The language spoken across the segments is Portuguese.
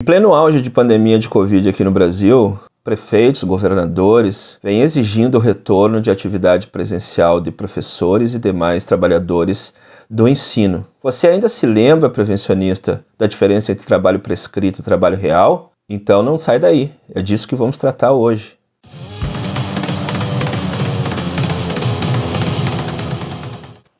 Em pleno auge de pandemia de Covid aqui no Brasil, prefeitos, governadores vêm exigindo o retorno de atividade presencial de professores e demais trabalhadores do ensino. Você ainda se lembra, prevencionista, da diferença entre trabalho prescrito e trabalho real? Então não sai daí, é disso que vamos tratar hoje.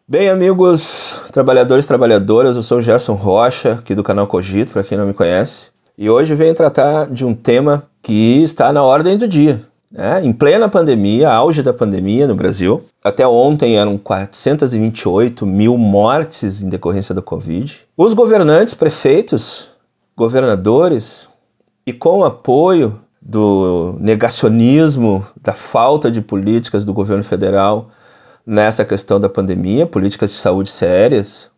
Bem, amigos, trabalhadores e trabalhadoras, eu sou Gerson Rocha, aqui do canal Cogito, para quem não me conhece, e hoje venho tratar de um tema que está na ordem do dia. Né? Em plena pandemia, auge da pandemia no Brasil, até ontem eram 428 mil mortes em decorrência da Covid. Os governantes, prefeitos, governadores, e com apoio do negacionismo, da falta de políticas do governo federal, nessa questão da pandemia, políticas de saúde sérias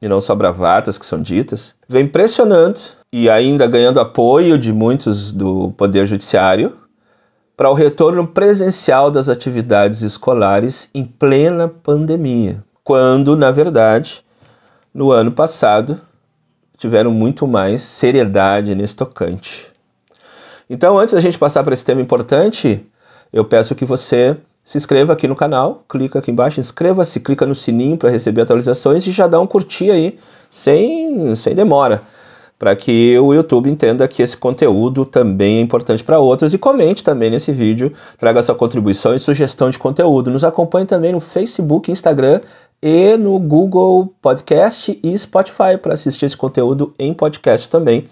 e não só bravatas que são ditas, vem pressionando e ainda ganhando apoio de muitos do Poder Judiciário para o retorno presencial das atividades escolares em plena pandemia, quando, na verdade, no ano passado tiveram muito mais seriedade nesse tocante. Então, antes da gente passar para esse tema importante, eu peço que você se inscreva aqui no canal, clica aqui embaixo, inscreva-se, clica no sininho para receber atualizações e já dá um curtir aí, sem, sem demora, para que o YouTube entenda que esse conteúdo também é importante para outros e comente também nesse vídeo, traga sua contribuição e sugestão de conteúdo. Nos acompanhe também no Facebook, Instagram e no Google Podcast e Spotify para assistir esse conteúdo em podcast também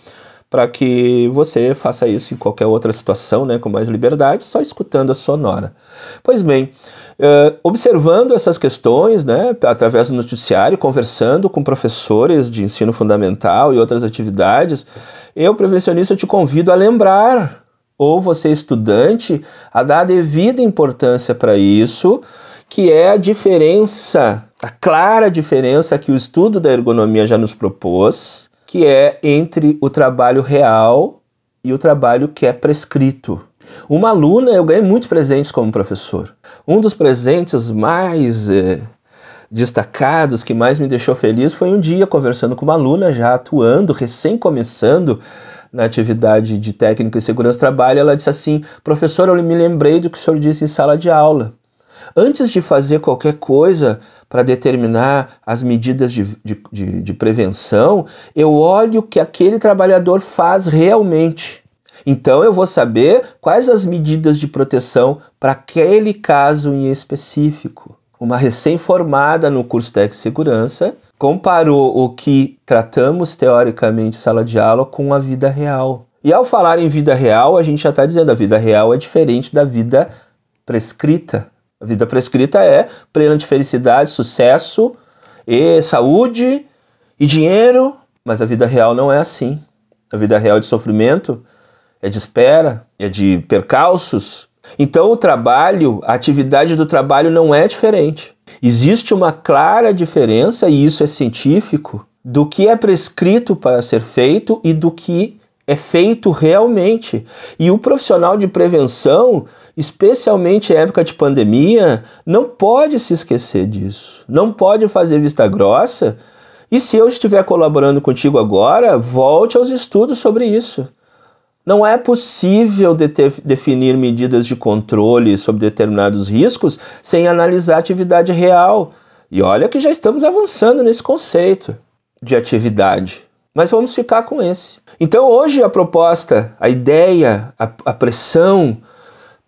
para que você faça isso em qualquer outra situação, né, com mais liberdade, só escutando a sonora. Pois bem, uh, observando essas questões, né, através do noticiário, conversando com professores de ensino fundamental e outras atividades, eu, prevencionista, te convido a lembrar, ou você, estudante, a dar a devida importância para isso, que é a diferença, a clara diferença que o estudo da ergonomia já nos propôs que é entre o trabalho real e o trabalho que é prescrito. Uma aluna, eu ganhei muitos presentes como professor. Um dos presentes mais eh, destacados, que mais me deixou feliz, foi um dia conversando com uma aluna já atuando, recém começando na atividade de técnica e segurança do trabalho. Ela disse assim: professor, eu me lembrei do que o senhor disse em sala de aula. Antes de fazer qualquer coisa, para determinar as medidas de, de, de, de prevenção, eu olho o que aquele trabalhador faz realmente. Então eu vou saber quais as medidas de proteção para aquele caso em específico. Uma recém-formada no curso de segurança comparou o que tratamos teoricamente sala de aula com a vida real. E ao falar em vida real, a gente já está dizendo a vida real é diferente da vida prescrita. A vida prescrita é plena de felicidade, sucesso e saúde e dinheiro, mas a vida real não é assim. A vida real é de sofrimento, é de espera, é de percalços. Então o trabalho, a atividade do trabalho não é diferente. Existe uma clara diferença, e isso é científico, do que é prescrito para ser feito e do que é feito realmente. E o profissional de prevenção especialmente em época de pandemia, não pode se esquecer disso. Não pode fazer vista grossa. E se eu estiver colaborando contigo agora, volte aos estudos sobre isso. Não é possível de definir medidas de controle sobre determinados riscos sem analisar a atividade real. E olha que já estamos avançando nesse conceito de atividade. Mas vamos ficar com esse. Então, hoje, a proposta, a ideia, a, a pressão,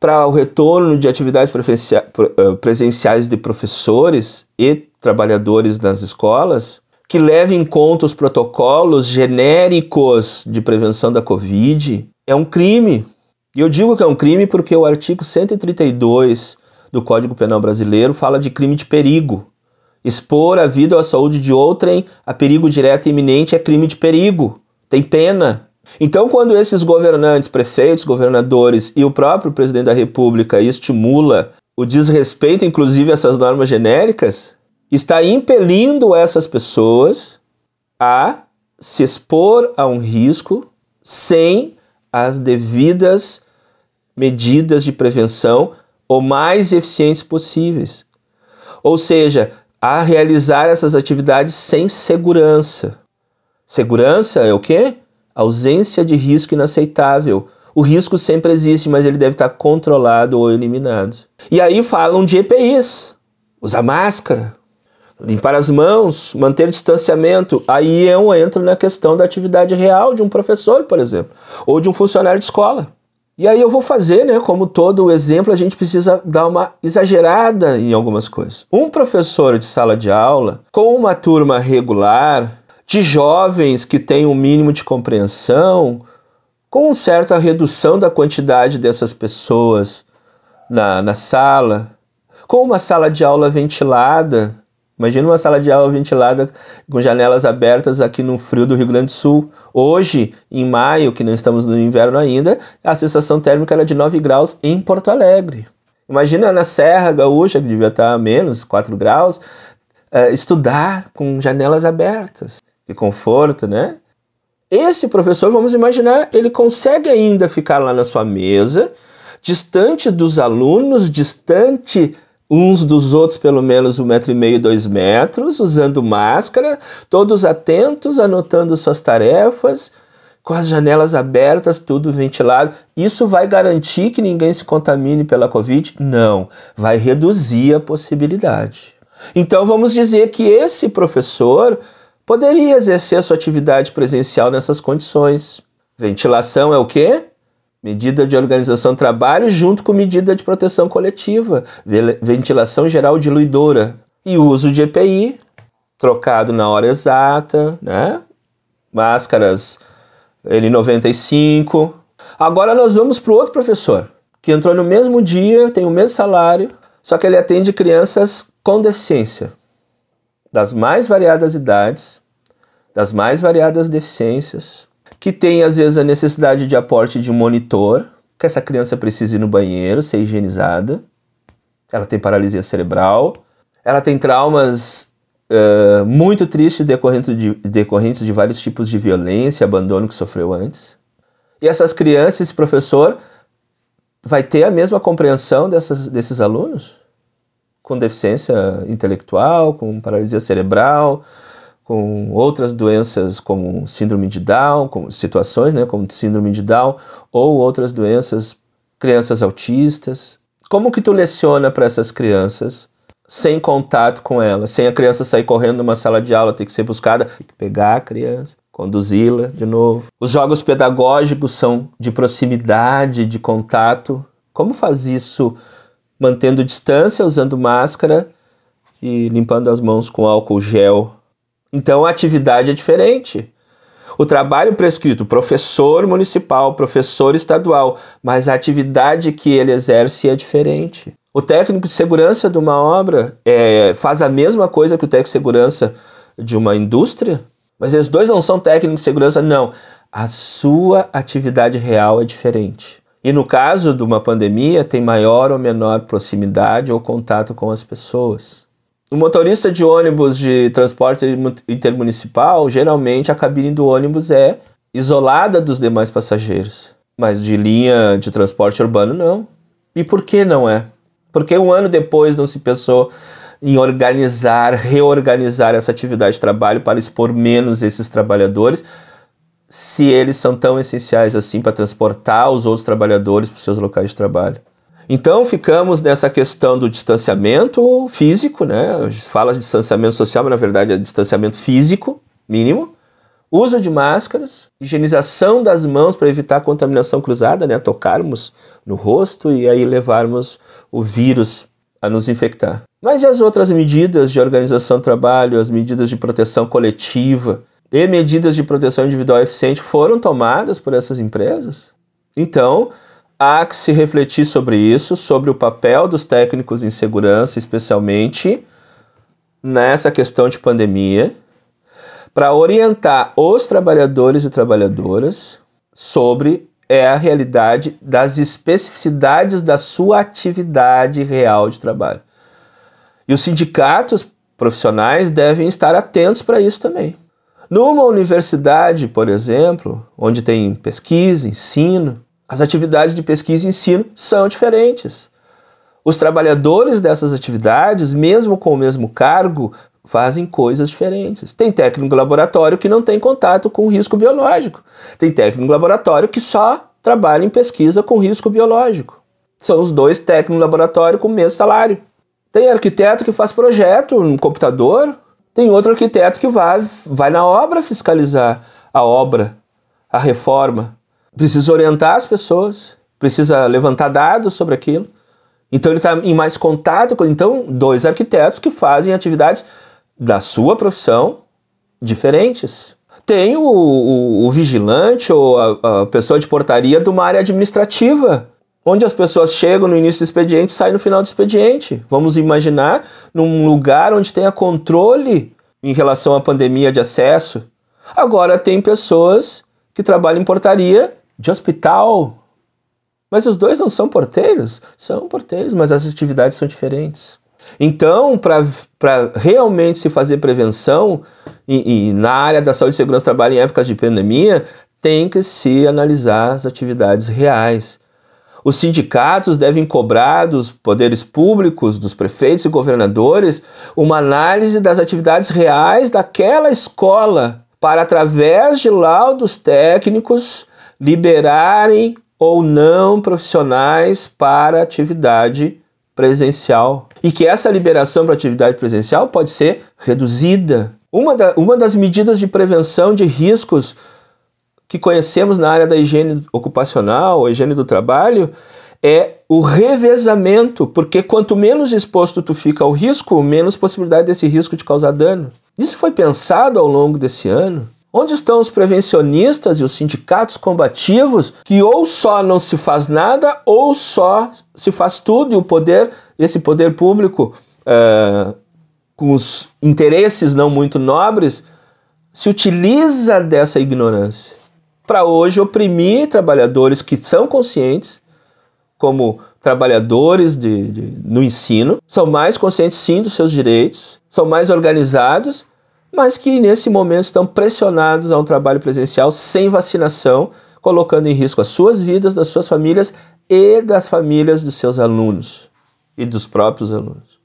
para o retorno de atividades eh, presenciais de professores e trabalhadores nas escolas, que leve em conta os protocolos genéricos de prevenção da Covid, é um crime. E eu digo que é um crime porque o artigo 132 do Código Penal Brasileiro fala de crime de perigo. Expor a vida ou a saúde de outrem a perigo direto e iminente é crime de perigo. Tem pena. Então, quando esses governantes, prefeitos, governadores e o próprio presidente da República estimula o desrespeito, inclusive, a essas normas genéricas, está impelindo essas pessoas a se expor a um risco sem as devidas medidas de prevenção o mais eficientes possíveis. Ou seja, a realizar essas atividades sem segurança. Segurança é o quê? ausência de risco inaceitável. O risco sempre existe, mas ele deve estar controlado ou eliminado. E aí falam de EPIs, usar máscara, limpar as mãos, manter distanciamento. Aí eu entro na questão da atividade real de um professor, por exemplo, ou de um funcionário de escola. E aí eu vou fazer, né, como todo exemplo, a gente precisa dar uma exagerada em algumas coisas. Um professor de sala de aula com uma turma regular de jovens que têm um mínimo de compreensão, com certa redução da quantidade dessas pessoas na, na sala, com uma sala de aula ventilada, Imagina uma sala de aula ventilada com janelas abertas aqui no frio do Rio Grande do Sul. Hoje, em maio, que não estamos no inverno ainda, a sensação térmica era de 9 graus em Porto Alegre. Imagina na Serra Gaúcha, que devia estar a menos 4 graus, uh, estudar com janelas abertas. Que conforto, né? Esse professor, vamos imaginar, ele consegue ainda ficar lá na sua mesa, distante dos alunos, distante uns dos outros pelo menos um metro e meio, dois metros, usando máscara, todos atentos, anotando suas tarefas, com as janelas abertas, tudo ventilado. Isso vai garantir que ninguém se contamine pela Covid? Não, vai reduzir a possibilidade. Então vamos dizer que esse professor poderia exercer a sua atividade presencial nessas condições. Ventilação é o quê? Medida de organização do trabalho junto com medida de proteção coletiva, ventilação geral diluidora e uso de EPI, trocado na hora exata, né? Máscaras N95. Agora nós vamos para o outro professor, que entrou no mesmo dia, tem o mesmo salário, só que ele atende crianças com deficiência, das mais variadas idades, das mais variadas deficiências, que tem às vezes a necessidade de aporte de um monitor, que essa criança precisa ir no banheiro, ser higienizada. Ela tem paralisia cerebral, ela tem traumas uh, muito tristes decorrentes de, decorrentes de vários tipos de violência abandono que sofreu antes. E essas crianças, esse professor, vai ter a mesma compreensão dessas, desses alunos? Com deficiência intelectual, com paralisia cerebral, com outras doenças como síndrome de Down, como situações, né, como síndrome de Down, ou outras doenças, crianças autistas. Como que tu leciona para essas crianças sem contato com elas, sem a criança sair correndo numa sala de aula, ter que ser buscada, pegar a criança, conduzi-la de novo. Os jogos pedagógicos são de proximidade, de contato. Como faz isso mantendo distância, usando máscara e limpando as mãos com álcool gel então a atividade é diferente. O trabalho prescrito, professor municipal, professor estadual, mas a atividade que ele exerce é diferente. O técnico de segurança de uma obra é, faz a mesma coisa que o técnico de segurança de uma indústria, mas os dois não são técnicos de segurança, não. A sua atividade real é diferente. E no caso de uma pandemia, tem maior ou menor proximidade ou contato com as pessoas. O motorista de ônibus de transporte intermunicipal, geralmente a cabine do ônibus é isolada dos demais passageiros. Mas de linha de transporte urbano, não. E por que não é? Porque um ano depois não se pensou em organizar, reorganizar essa atividade de trabalho para expor menos esses trabalhadores, se eles são tão essenciais assim para transportar os outros trabalhadores para os seus locais de trabalho. Então ficamos nessa questão do distanciamento físico, né? Fala de distanciamento social, mas na verdade é distanciamento físico, mínimo. Uso de máscaras, higienização das mãos para evitar contaminação cruzada, né? Tocarmos no rosto e aí levarmos o vírus a nos infectar. Mas e as outras medidas de organização do trabalho, as medidas de proteção coletiva e medidas de proteção individual eficiente foram tomadas por essas empresas? Então, há que se refletir sobre isso, sobre o papel dos técnicos em segurança, especialmente nessa questão de pandemia, para orientar os trabalhadores e trabalhadoras sobre é a realidade das especificidades da sua atividade real de trabalho. E os sindicatos profissionais devem estar atentos para isso também. Numa universidade, por exemplo, onde tem pesquisa, ensino, as atividades de pesquisa e ensino são diferentes. Os trabalhadores dessas atividades, mesmo com o mesmo cargo, fazem coisas diferentes. Tem técnico laboratório que não tem contato com risco biológico. Tem técnico laboratório que só trabalha em pesquisa com risco biológico. São os dois técnicos laboratório com o mesmo salário. Tem arquiteto que faz projeto no computador, tem outro arquiteto que vai, vai na obra fiscalizar a obra, a reforma. Precisa orientar as pessoas, precisa levantar dados sobre aquilo. Então ele está em mais contato com então dois arquitetos que fazem atividades da sua profissão diferentes. Tem o, o, o vigilante ou a, a, pessoa de portaria de uma área administrativa, onde as pessoas chegam no início do expediente e saem no final do expediente. Vamos imaginar num lugar onde tenha controle em relação à pandemia de acesso. Agora tem pessoas que trabalham em portaria de hospital, mas os dois não são porteiros? São porteiros, mas as atividades são diferentes. Então, para realmente se fazer prevenção, e, e, na área da saúde e segurança do trabalho em épocas de pandemia, tem que se analisar as atividades reais. Os sindicatos devem cobrar dos poderes públicos, dos prefeitos e governadores, uma análise das atividades reais daquela escola, para, através de laudos técnicos, liberarem ou não profissionais para atividade presencial. E que essa liberação para atividade presencial pode ser reduzida. Uma, da, uma das medidas de prevenção de riscos que conhecemos na área da higiene ocupacional, ou higiene do trabalho, é o revezamento, porque quanto menos exposto tu fica ao risco, menos possibilidade desse risco de causar dano. Isso foi pensado ao longo desse ano Onde estão os prevencionistas e os sindicatos combativos que ou só não se faz nada ou só se faz tudo e o poder, esse poder público, uh, com os interesses não muito nobres, se utiliza dessa ignorância para hoje oprimir trabalhadores que são conscientes, como trabalhadores de, de, no ensino, são mais conscientes sim dos seus direitos, são mais organizados mas que nesse momento estão pressionados a um trabalho presencial sem vacinação, colocando em risco as suas vidas, das suas famílias e das famílias dos seus alunos e dos próprios alunos.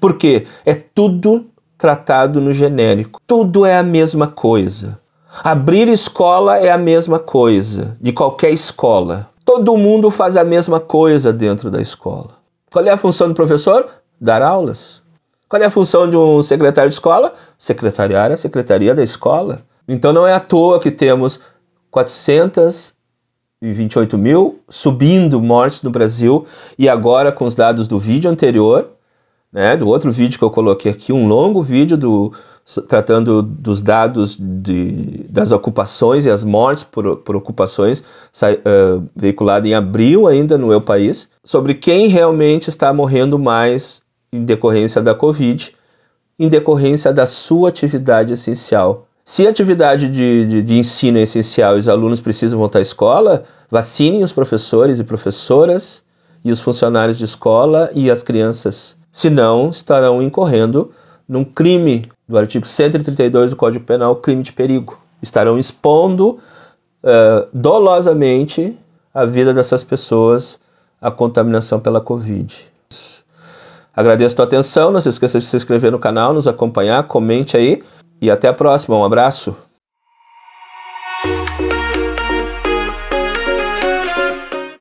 Porque é tudo tratado no genérico. Tudo é a mesma coisa. Abrir escola é a mesma coisa, de qualquer escola. Todo mundo faz a mesma coisa dentro da escola. Qual é a função do professor? Dar aulas. Qual é a função de um secretário de escola? Secretariar a secretaria da escola. Então não é à toa que temos 428 mil subindo mortes no Brasil e agora com os dados do vídeo anterior, né, do outro vídeo que eu coloquei aqui, um longo vídeo do, tratando dos dados de, das ocupações e as mortes por, por ocupações, uh, veiculado em abril ainda no meu país, sobre quem realmente está morrendo mais em decorrência da Covid, em decorrência da sua atividade essencial. Se a atividade de, de, de ensino é essencial e os alunos precisam voltar à escola, vacinem os professores e professoras e os funcionários de escola e as crianças. Senão, estarão incorrendo num crime do artigo 132 do Código Penal, crime de perigo. Estarão expondo uh, dolosamente a vida dessas pessoas à contaminação pela Covid. Agradeço a tua atenção, não se esqueça de se inscrever no canal, nos acompanhar, comente aí e até a próxima. Um abraço.